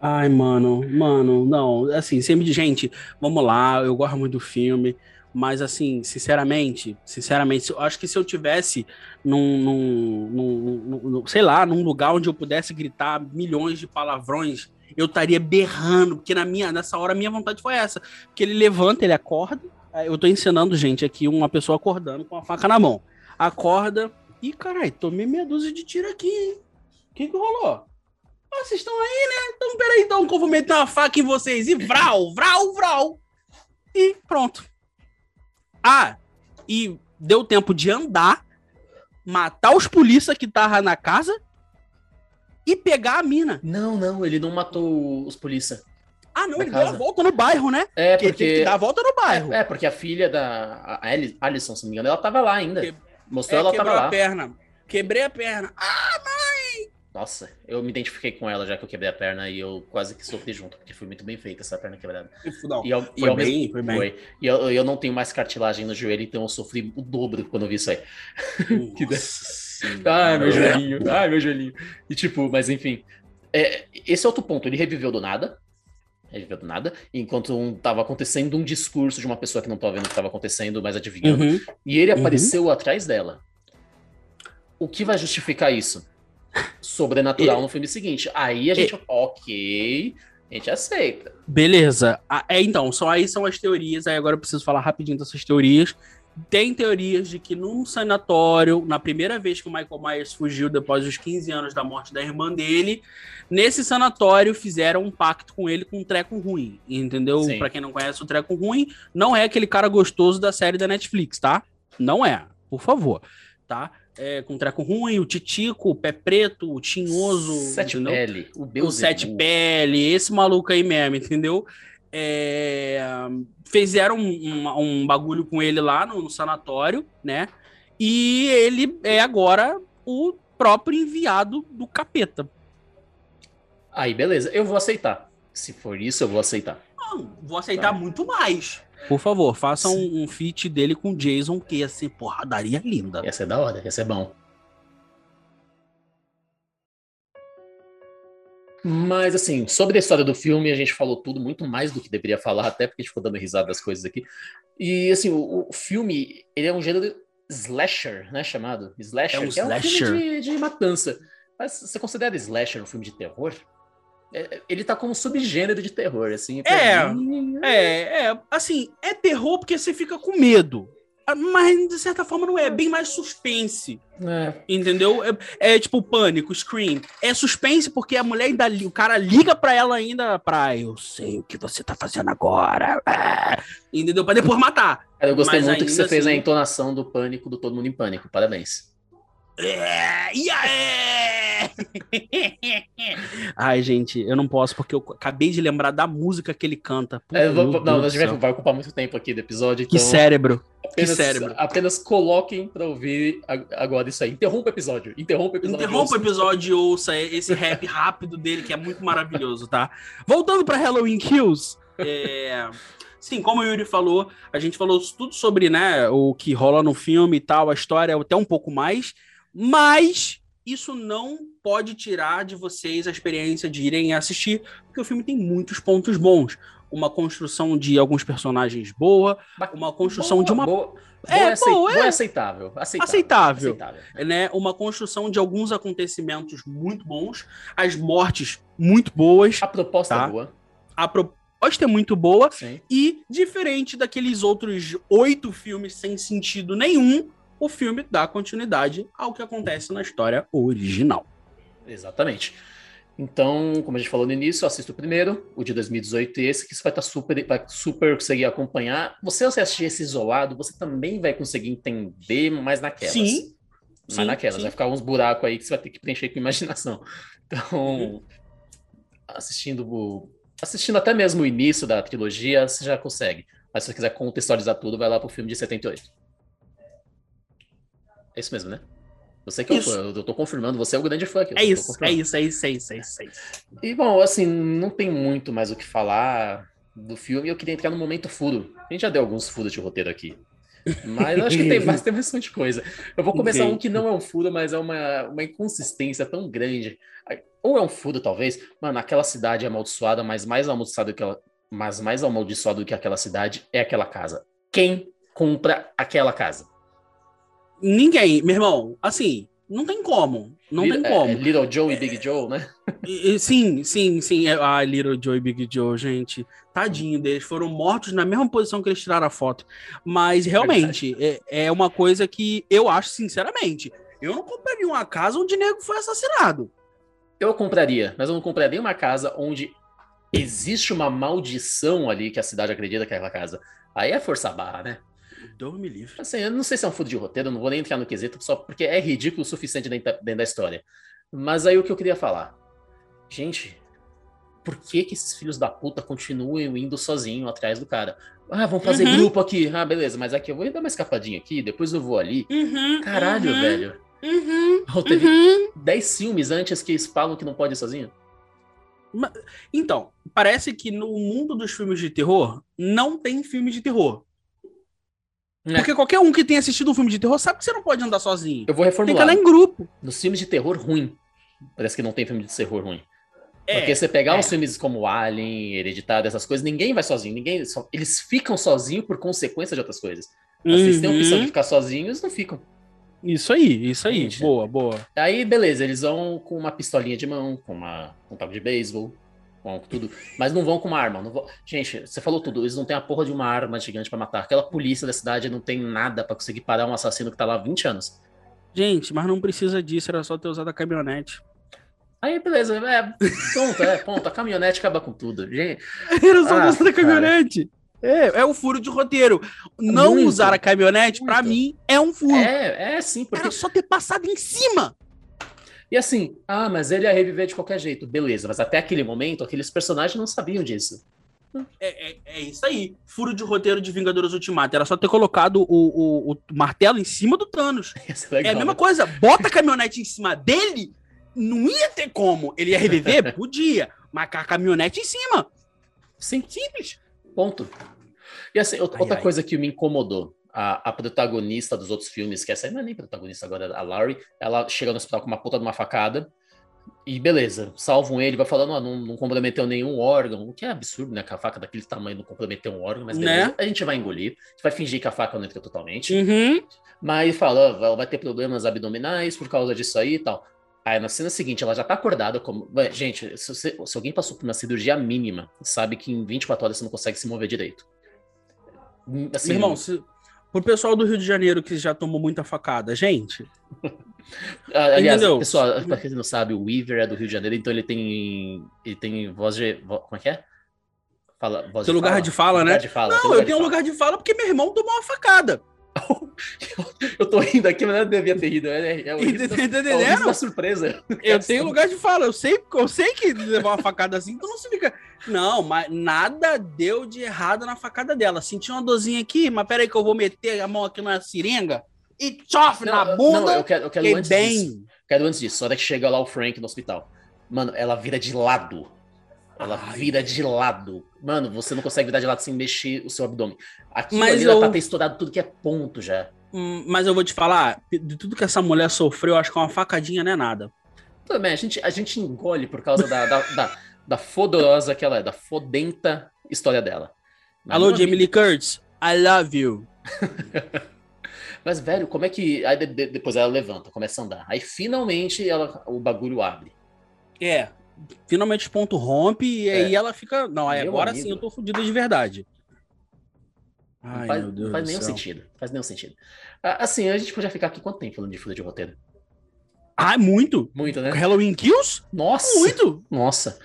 Speaker 2: Ai, mano, mano, não. Assim, sempre. Gente, vamos lá, eu gosto muito do filme. Mas, assim, sinceramente, sinceramente, eu acho que se eu tivesse num, num, num, num, sei lá, num lugar onde eu pudesse gritar milhões de palavrões, eu estaria berrando, porque na minha, nessa hora a minha vontade foi essa. Porque ele levanta, ele acorda. Eu tô ensinando, gente, aqui uma pessoa acordando com a faca na mão. Acorda. e caralho, tomei meia dúzia de tiro aqui, hein? O que que rolou? Ah, vocês estão aí, né? Então, peraí, então, que eu vou meter uma faca em vocês. E vral, vral, vral. E pronto. Ah, e deu tempo de andar, matar os polícia que tava na casa e pegar a mina.
Speaker 1: Não, não, ele não matou os polícia.
Speaker 2: Ah, não, ele casa. deu a volta no bairro, né?
Speaker 1: É, porque... Ele
Speaker 2: que dar a volta no bairro.
Speaker 1: É, é, porque a filha da a Alison, se não me engano, ela tava lá ainda. Que... Mostrou é, ela tava lá.
Speaker 2: a perna. Quebrei a perna. Ah,
Speaker 1: nossa, eu me identifiquei com ela já que eu quebrei a perna e eu quase que sofri junto, porque foi muito bem feita essa perna quebrada.
Speaker 2: Não, e eu, foi, e bem, mesmo, foi bem, foi
Speaker 1: E eu, eu não tenho mais cartilagem no joelho, então eu sofri o dobro quando eu vi isso aí. (laughs) Ai, (laughs) meu joelhinho, ai, meu joelhinho. E tipo, mas enfim. É, esse é outro ponto, ele reviveu do nada. Reviveu do nada, enquanto um, tava acontecendo um discurso de uma pessoa que não tava vendo o que tava acontecendo, mas adivinhando. Uhum. E ele uhum. apareceu uhum. atrás dela. O que vai justificar isso? Sobrenatural e... no filme seguinte. Aí a gente, e... ok, a gente aceita.
Speaker 2: Beleza. Ah, é, então, só aí são as teorias. Aí agora eu preciso falar rapidinho dessas teorias. Tem teorias de que num sanatório, na primeira vez que o Michael Myers fugiu depois dos 15 anos da morte da irmã dele, nesse sanatório fizeram um pacto com ele com um treco ruim, entendeu? Para quem não conhece o treco ruim, não é aquele cara gostoso da série da Netflix, tá? Não é, por favor, tá? É, com treco ruim, o Titico, o Pé Preto, o Tinhoso.
Speaker 1: Sete entendeu? Pele,
Speaker 2: o. O Sete Pele, esse maluco aí mesmo, entendeu? É, fizeram um, um, um, bagulho com ele lá no, no, sanatório, né? E ele é agora o próprio enviado do capeta.
Speaker 1: Aí, beleza, eu vou aceitar. Se for isso, eu vou aceitar.
Speaker 2: Não, vou aceitar tá. muito mais. Por favor, faça um, um feat dele com o Jason, que ia ser porradaria linda.
Speaker 1: Ia ser da hora, ia ser bom. Mas, assim, sobre a história do filme, a gente falou tudo, muito mais do que deveria falar, até porque a gente ficou dando risada das coisas aqui. E, assim, o, o filme, ele é um gênero slasher, né, chamado? Slasher, é um, slasher. é um filme de, de matança. Mas você considera slasher um filme de terror? É, ele tá como subgênero de terror, assim.
Speaker 2: É, mim, é, é, assim, é terror porque você fica com medo. Ah, mas, de certa forma, não é. É bem mais suspense. É. Entendeu? É, é, tipo pânico, scream. É suspense porque a mulher ainda. O cara liga pra ela ainda pra. Eu sei o que você tá fazendo agora. É. Entendeu? Pra depois matar.
Speaker 1: Cara, eu gostei mas muito que você assim... fez a entonação do pânico do Todo Mundo em Pânico. Parabéns.
Speaker 2: É, aí? (laughs) Ai, gente, eu não posso porque eu acabei de lembrar da música que ele canta.
Speaker 1: É, vou, não, a gente vai, ocupar muito tempo aqui do episódio.
Speaker 2: Então que cérebro.
Speaker 1: Apenas,
Speaker 2: que cérebro.
Speaker 1: Apenas coloquem pra ouvir agora isso aí. Interrompa o episódio. Interrompa o episódio.
Speaker 2: Interrompa o episódio e ouça esse rap (laughs) rápido dele que é muito maravilhoso, tá? Voltando pra Halloween Kills. É. Sim, como o Yuri falou, a gente falou tudo sobre né, o que rola no filme e tal, a história até um pouco mais. Mas isso não pode tirar de vocês a experiência de irem assistir, porque o filme tem muitos pontos bons. Uma construção de alguns personagens boa, uma construção
Speaker 1: boa,
Speaker 2: de uma.
Speaker 1: Boa, é, boa, aceit... boa, é... aceitável. Aceitável.
Speaker 2: Aceitável. aceitável. Né? Uma construção de alguns acontecimentos muito bons, as mortes muito boas.
Speaker 1: A proposta
Speaker 2: tá?
Speaker 1: boa.
Speaker 2: A pro... proposta é muito boa
Speaker 1: Sim.
Speaker 2: e, diferente daqueles outros oito filmes sem sentido nenhum, o filme dá continuidade ao que acontece na história original.
Speaker 1: Exatamente. Então, como a gente falou no início, assista o primeiro, o de 2018 e esse, que você vai estar super, vai super conseguir acompanhar. Você, ao assistir esse isolado, você também vai conseguir entender mais naquelas.
Speaker 2: Sim.
Speaker 1: Mas
Speaker 2: Sim,
Speaker 1: naquelas,
Speaker 2: sim.
Speaker 1: vai ficar uns buracos aí que você vai ter que preencher com imaginação. Então,
Speaker 2: Uhum.
Speaker 1: assistindo assistindo até mesmo o início da trilogia, você já consegue. Mas se você quiser contextualizar tudo, vai lá pro filme de 78. É isso mesmo, né? Você que é o fã, eu tô confirmando, você é o grande fã aqui.
Speaker 2: É isso, é isso, é isso, é isso, é isso, é.
Speaker 1: E bom, assim, não tem muito mais o que falar do filme. Eu queria entrar no momento furo. A gente já deu alguns furos de roteiro aqui. Mas acho que tem mais, (laughs) tem bastante coisa. Eu vou começar
Speaker 2: Ok.
Speaker 1: um que não é um furo, mas é uma, uma inconsistência tão grande. Ou é um furo, talvez. Mano, aquela cidade é amaldiçoada, mas mais amaldiçoada que ela, mas mais amaldiçoada do que aquela cidade é aquela casa. Quem compra aquela casa?
Speaker 2: Ninguém, meu irmão, assim, não tem como. Não
Speaker 1: Little-
Speaker 2: tem
Speaker 1: é,
Speaker 2: como.
Speaker 1: é Little Joe e Big Joe, né?
Speaker 2: Sim, sim, sim. É, ah, Little Joe e Big Joe, gente. Tadinho deles. Foram mortos na mesma posição que eles tiraram a foto. Mas realmente, é, é uma coisa que eu acho, sinceramente. Eu não compraria uma casa onde nego foi assassinado.
Speaker 1: Eu compraria, mas eu não compraria uma casa onde existe uma maldição ali que a cidade acredita que é aquela casa. Aí é força barra, né?
Speaker 2: Deus me livre.
Speaker 1: Assim, eu não sei se é um furo de roteiro, eu não vou nem entrar no quesito, só porque é ridículo o suficiente dentro da, dentro da história. Mas aí o que eu queria falar. Gente, por que que esses filhos da puta continuam indo sozinho atrás do cara? Ah, vamos fazer
Speaker 2: Uhum.
Speaker 1: grupo aqui. Ah, beleza, mas aqui eu vou dar uma escapadinha aqui, depois eu vou ali.
Speaker 2: Uhum,
Speaker 1: Caralho,
Speaker 2: uhum,
Speaker 1: velho.
Speaker 2: Uhum,
Speaker 1: teve
Speaker 2: uhum.
Speaker 1: 10 filmes antes que eles falam que não pode ir sozinho?
Speaker 2: Então, parece que no mundo dos filmes de terror não tem filme de terror.
Speaker 1: É.
Speaker 2: Porque qualquer um que tenha assistido um filme de terror sabe que você não pode andar sozinho.
Speaker 1: Eu vou
Speaker 2: Tem que
Speaker 1: reformular.
Speaker 2: andar em grupo.
Speaker 1: Nos filmes de terror ruim. Parece que não tem filme de terror ruim.
Speaker 2: É,
Speaker 1: Porque você pegar
Speaker 2: é.
Speaker 1: uns filmes como Alien, Hereditário, essas coisas, ninguém vai sozinho. Ninguém, só- eles ficam sozinhos por consequência de outras coisas. Mas se eles têm a opção de
Speaker 2: Uhum.
Speaker 1: ficar sozinhos, eles não ficam.
Speaker 2: Isso aí, isso aí.
Speaker 1: Gente.
Speaker 2: Boa, boa.
Speaker 1: Aí, beleza, eles vão com uma pistolinha de mão, com uma, um taco de beisebol, com tudo. Mas não vão com uma arma. Não vão... Gente, você falou tudo. Eles não têm a porra de uma arma gigante pra matar. Aquela polícia da cidade não tem nada pra conseguir parar um assassino que tá lá há 20 anos.
Speaker 2: Gente, mas não precisa disso, era só ter usado a caminhonete.
Speaker 1: Aí, beleza, é, ponto, é, ponto. A caminhonete acaba com tudo. Gente, (laughs)
Speaker 2: Era só
Speaker 1: Ah,
Speaker 2: a caminhonete. É, é o furo de roteiro. Não
Speaker 1: Muito,
Speaker 2: usar a caminhonete,
Speaker 1: muito.
Speaker 2: mim, é um furo.
Speaker 1: é, é sim, porque
Speaker 2: Era só ter passado em cima.
Speaker 1: E assim, ah, mas ele ia reviver de qualquer jeito. Beleza, mas até aquele momento, aqueles personagens não sabiam disso.
Speaker 2: É, é, é isso aí. Furo de roteiro de Vingadores Ultimato. Era só ter colocado o, o, o martelo em cima do Thanos. (laughs)
Speaker 1: Legal,
Speaker 2: é a mesma
Speaker 1: né?
Speaker 2: coisa. Bota a caminhonete em cima dele, não ia ter como. Ele ia reviver? (laughs) Podia. Mas com a caminhonete em cima.
Speaker 1: Sim,
Speaker 2: Simples.
Speaker 1: ponto. E assim,
Speaker 2: Ai,
Speaker 1: outra
Speaker 2: ai.
Speaker 1: coisa que me incomodou. A, a protagonista dos outros filmes, que essa aí não é nem protagonista agora, a Laurie, ela chega no hospital com uma puta de uma facada. E beleza, salvam ele, vai falando, ó, não, não comprometeu nenhum órgão, o que é absurdo, né? Que a faca daquele tamanho não comprometeu um órgão, mas beleza,
Speaker 2: Né?
Speaker 1: a gente vai engolir, a gente vai fingir que a faca não entrou totalmente.
Speaker 2: Uhum.
Speaker 1: Mas fala, ó, vai- vai ter problemas abdominais por causa disso aí e tal. Aí na cena seguinte, ela já tá acordada como. Gente, se, você- se alguém passou por uma cirurgia mínima, sabe que em 24 horas você não consegue se mover direito. Hum, Assim,
Speaker 2: Meu irmão, se, pro pessoal do Rio de Janeiro que já tomou muita facada, gente, (laughs)
Speaker 1: ah, aliás,
Speaker 2: entendeu?
Speaker 1: pessoal, pra quem não sabe, o Weaver é do Rio de Janeiro, então ele tem. Ele tem voz de. como é que é? Fala, voz
Speaker 2: Seu lugar de fala,
Speaker 1: Lugar
Speaker 2: né?
Speaker 1: de fala,
Speaker 2: não,
Speaker 1: lugar
Speaker 2: eu
Speaker 1: de
Speaker 2: tenho um
Speaker 1: fala.
Speaker 2: lugar de fala porque meu irmão tomou uma facada. (laughs)
Speaker 1: Eu tô rindo aqui, mas não devia ter rido. É, é é o riso da surpresa.
Speaker 2: Eu tenho lugar de fala, eu sei, eu sei que levar uma facada assim, tu não se fica. Não, mas nada deu de errado na facada dela. Senti uma dorzinha aqui, mas peraí que eu vou meter a mão aqui na seringa e tchof
Speaker 1: Não,
Speaker 2: na
Speaker 1: eu-
Speaker 2: bunda.
Speaker 1: Não, eu quero, eu quero antes
Speaker 2: bem.
Speaker 1: disso. Quero antes disso. Só hora que chega lá o Frank no hospital. Mano, ela vira de lado. Ela
Speaker 2: Ai.
Speaker 1: vira de lado. Mano, você não consegue virar de lado sem mexer o seu abdômen. Aquilo
Speaker 2: Mas
Speaker 1: ali
Speaker 2: eu-
Speaker 1: pra ter estourado tudo que é ponto já.
Speaker 2: Hum, Mas eu vou te falar, de tudo que essa mulher sofreu, eu acho que uma facadinha não é nada.
Speaker 1: Também, a gente, a gente engole por causa da, da, da, da fodorosa que ela é, da fodenta história dela. Mas,
Speaker 2: Alô, Jamie Lee Curtis, I love you. (laughs)
Speaker 1: Mas, velho, como é que. Aí de- de- depois ela levanta, começa a andar. Aí finalmente ela, o bagulho abre.
Speaker 2: É, finalmente o ponto rompe e aí é. ela fica. Não, aí agora amigo. sim eu tô fodida de verdade.
Speaker 1: Ai, não faz, meu Deus não faz nenhum céu. sentido. Faz nenhum sentido. Assim, a gente podia ficar aqui quanto tempo falando de fila de roteiro?
Speaker 2: Ah, muito.
Speaker 1: Muito, né?
Speaker 2: Halloween Kills?
Speaker 1: Nossa. Muito. Nossa.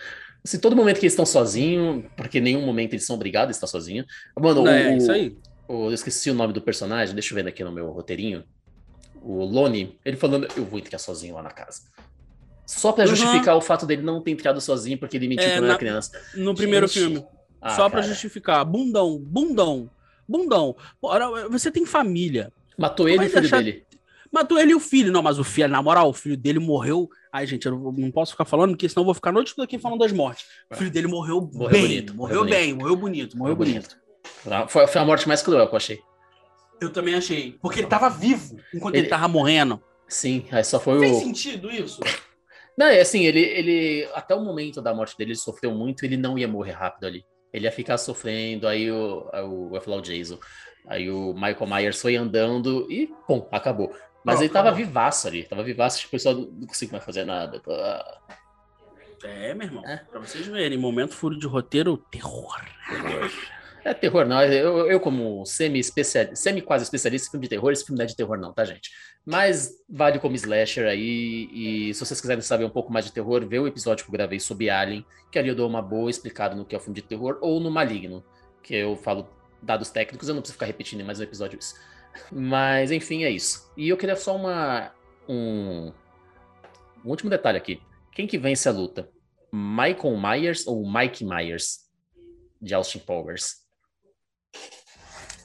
Speaker 1: Assim, todo momento que eles estão sozinhos, porque em nenhum momento eles são obrigados a estar sozinhos. Mano, é, o, isso aí. O, eu esqueci o nome do personagem, deixa eu ver aqui no meu roteirinho. O Lone, ele falando, eu vou ficar sozinho lá na casa. Só para uhum. justificar o fato dele não ter entrado sozinho porque ele mentiu é, quando na, era criança.
Speaker 2: No Gente. primeiro filme. Ah, Só para justificar. Bundão, bundão, bundão. Você tem família.
Speaker 1: Matou ele e o filho dele.
Speaker 2: Matou ele e o filho. Não, mas o filho, na moral, o filho dele morreu. Ai, gente, eu não posso ficar falando, porque senão eu vou ficar a noite toda aqui falando das mortes. O filho dele morreu, morreu bem. Bonito, morreu, morreu bem, morreu bonito, morreu bonito.
Speaker 1: bonito. Foi, foi a morte mais cruel que eu achei.
Speaker 2: Eu também achei. Porque ele tava vivo enquanto ele, ele tava morrendo.
Speaker 1: Sim, aí só foi
Speaker 2: Fez
Speaker 1: o.
Speaker 2: Fez sentido isso?
Speaker 1: Não, é assim, ele, ele. Até o momento da morte dele, ele sofreu muito, ele não ia morrer rápido ali. Ele ia ficar sofrendo, aí o. o eu ia falar o Jason. Aí o Michael Myers foi andando e, pum, acabou. Mas ele tava acabou. vivaço ali, tava vivaço, tipo, o pessoal não conseguiu mais fazer nada. Tá...
Speaker 2: É, meu irmão. É. Pra vocês verem, momento furo de roteiro, terror.
Speaker 1: terror. É terror, não. Eu, eu como semi-especialista, semi-quase especialista em filme de terror, esse filme não é de terror, não, tá, gente? Mas vale como slasher aí. E se vocês quiserem saber um pouco mais de terror, vê o episódio que eu gravei sobre Alien, que ali eu dou uma boa explicada no que é o filme de terror, ou no Maligno, que eu falo dados técnicos, eu não preciso ficar repetindo em mais um episódio isso. Mas, enfim, é isso. E eu queria só uma. Um, um último detalhe aqui. Quem que vence a luta? Michael Myers ou Mike Myers? De Austin Powers.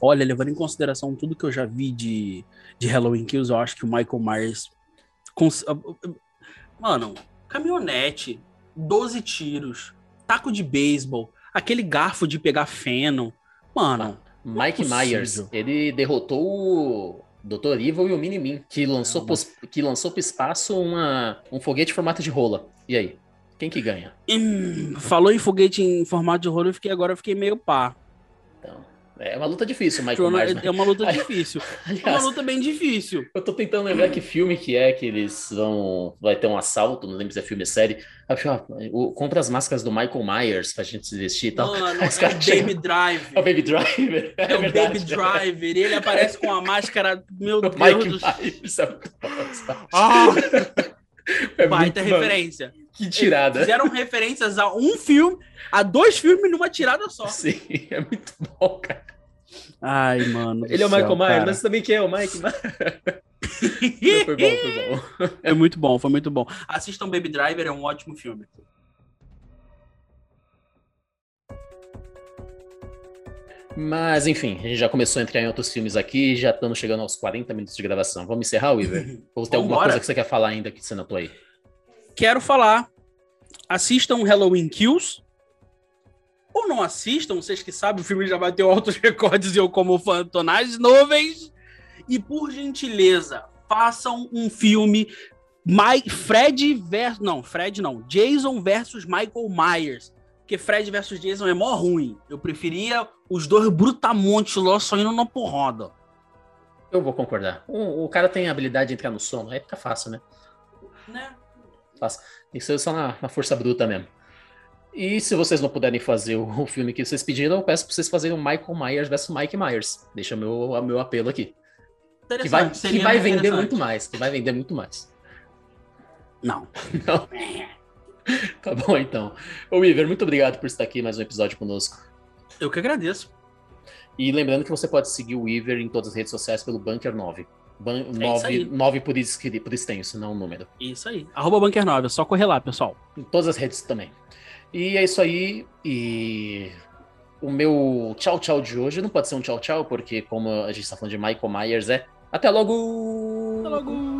Speaker 2: Olha, levando em consideração tudo que eu já vi de, de Halloween Kills, eu acho que o Michael Myers. Cons... Mano, caminhonete, 12 tiros, taco de beisebol, aquele garfo de pegar feno. Mano.
Speaker 1: Mike é Myers, ele derrotou o Dr. Evil e o Minimin, que lançou, é que lançou pro espaço uma, um foguete em formato de rola. E aí? Quem que ganha?
Speaker 2: Hum, falou em foguete em formato de rola, eu fiquei agora eu fiquei meio pá.
Speaker 1: É uma luta difícil, Michael Myers.
Speaker 2: Né? É uma luta difícil. Aliás, (laughs) é uma luta bem difícil.
Speaker 1: Eu tô tentando lembrar que filme que é que eles vão. Vai ter um assalto, não lembro se é filme ou série. O, compra as máscaras do Michael Myers pra gente se vestir e tal.
Speaker 2: Mano, (laughs) é o Baby Driver.
Speaker 1: É o Baby Driver. (laughs)
Speaker 2: É, é o Baby Driver. Ele aparece com a máscara. Meu Deus Mike do céu. Myers. É ah! É Baita referência.
Speaker 1: Que tirada.
Speaker 2: Eles fizeram referências a um filme, a dois filmes numa tirada só.
Speaker 1: Sim, é muito bom, cara.
Speaker 2: Ai, mano.
Speaker 1: Ele é o Michael Myers, mas também quem é o Mike Myers? (laughs) foi bom, foi bom.
Speaker 2: É muito bom, foi muito bom. Assistam Baby Driver, é um ótimo filme.
Speaker 1: Mas, enfim, a gente já começou a entrar em outros filmes aqui, já estamos chegando aos 40 minutos de gravação. Vamos encerrar, Weaver? (laughs) Ou tem alguma coisa que você quer falar ainda que você notou aí?
Speaker 2: Quero falar. Assistam Halloween Kills. Ou não assistam, vocês que sabem, o filme já bateu altos (laughs) recordes e eu como fã tonais nuvens. E por gentileza, façam um filme My, Fred versus. Não, Fred não. Jason versus Michael Myers. Porque Fred versus Jason é mó ruim. Eu preferia os dois brutamontes lá só indo na porrada.
Speaker 1: Eu vou concordar. O, o, cara tem a habilidade de entrar no sono, aí fica fácil, né?
Speaker 2: Né?
Speaker 1: Fácil. Tem que ser só na, na, força bruta mesmo. E se vocês não puderem fazer o, (laughs) o filme que vocês pediram, eu peço pra vocês fazerem o Michael Myers versus Mike Myers. Deixa meu, meu apelo aqui. Que vai, que vai vender muito mais. Que vai vender muito mais.
Speaker 2: Não. (laughs)
Speaker 1: Não. (laughs) tá bom, então. Ô, Iver, muito obrigado por estar aqui mais um episódio conosco.
Speaker 2: Eu que agradeço.
Speaker 1: E lembrando que você pode seguir o Weaver em todas as redes sociais pelo Bunker 9. Ban é 9, 9 por, por extenso, não o número.
Speaker 2: Isso aí. Arroba Bunker 9, é só correr lá, pessoal.
Speaker 1: Em todas as redes também. E é isso aí. E o meu tchau tchau de hoje não pode ser um tchau tchau, porque como a gente está falando de Michael Myers, é até logo!
Speaker 2: Até logo!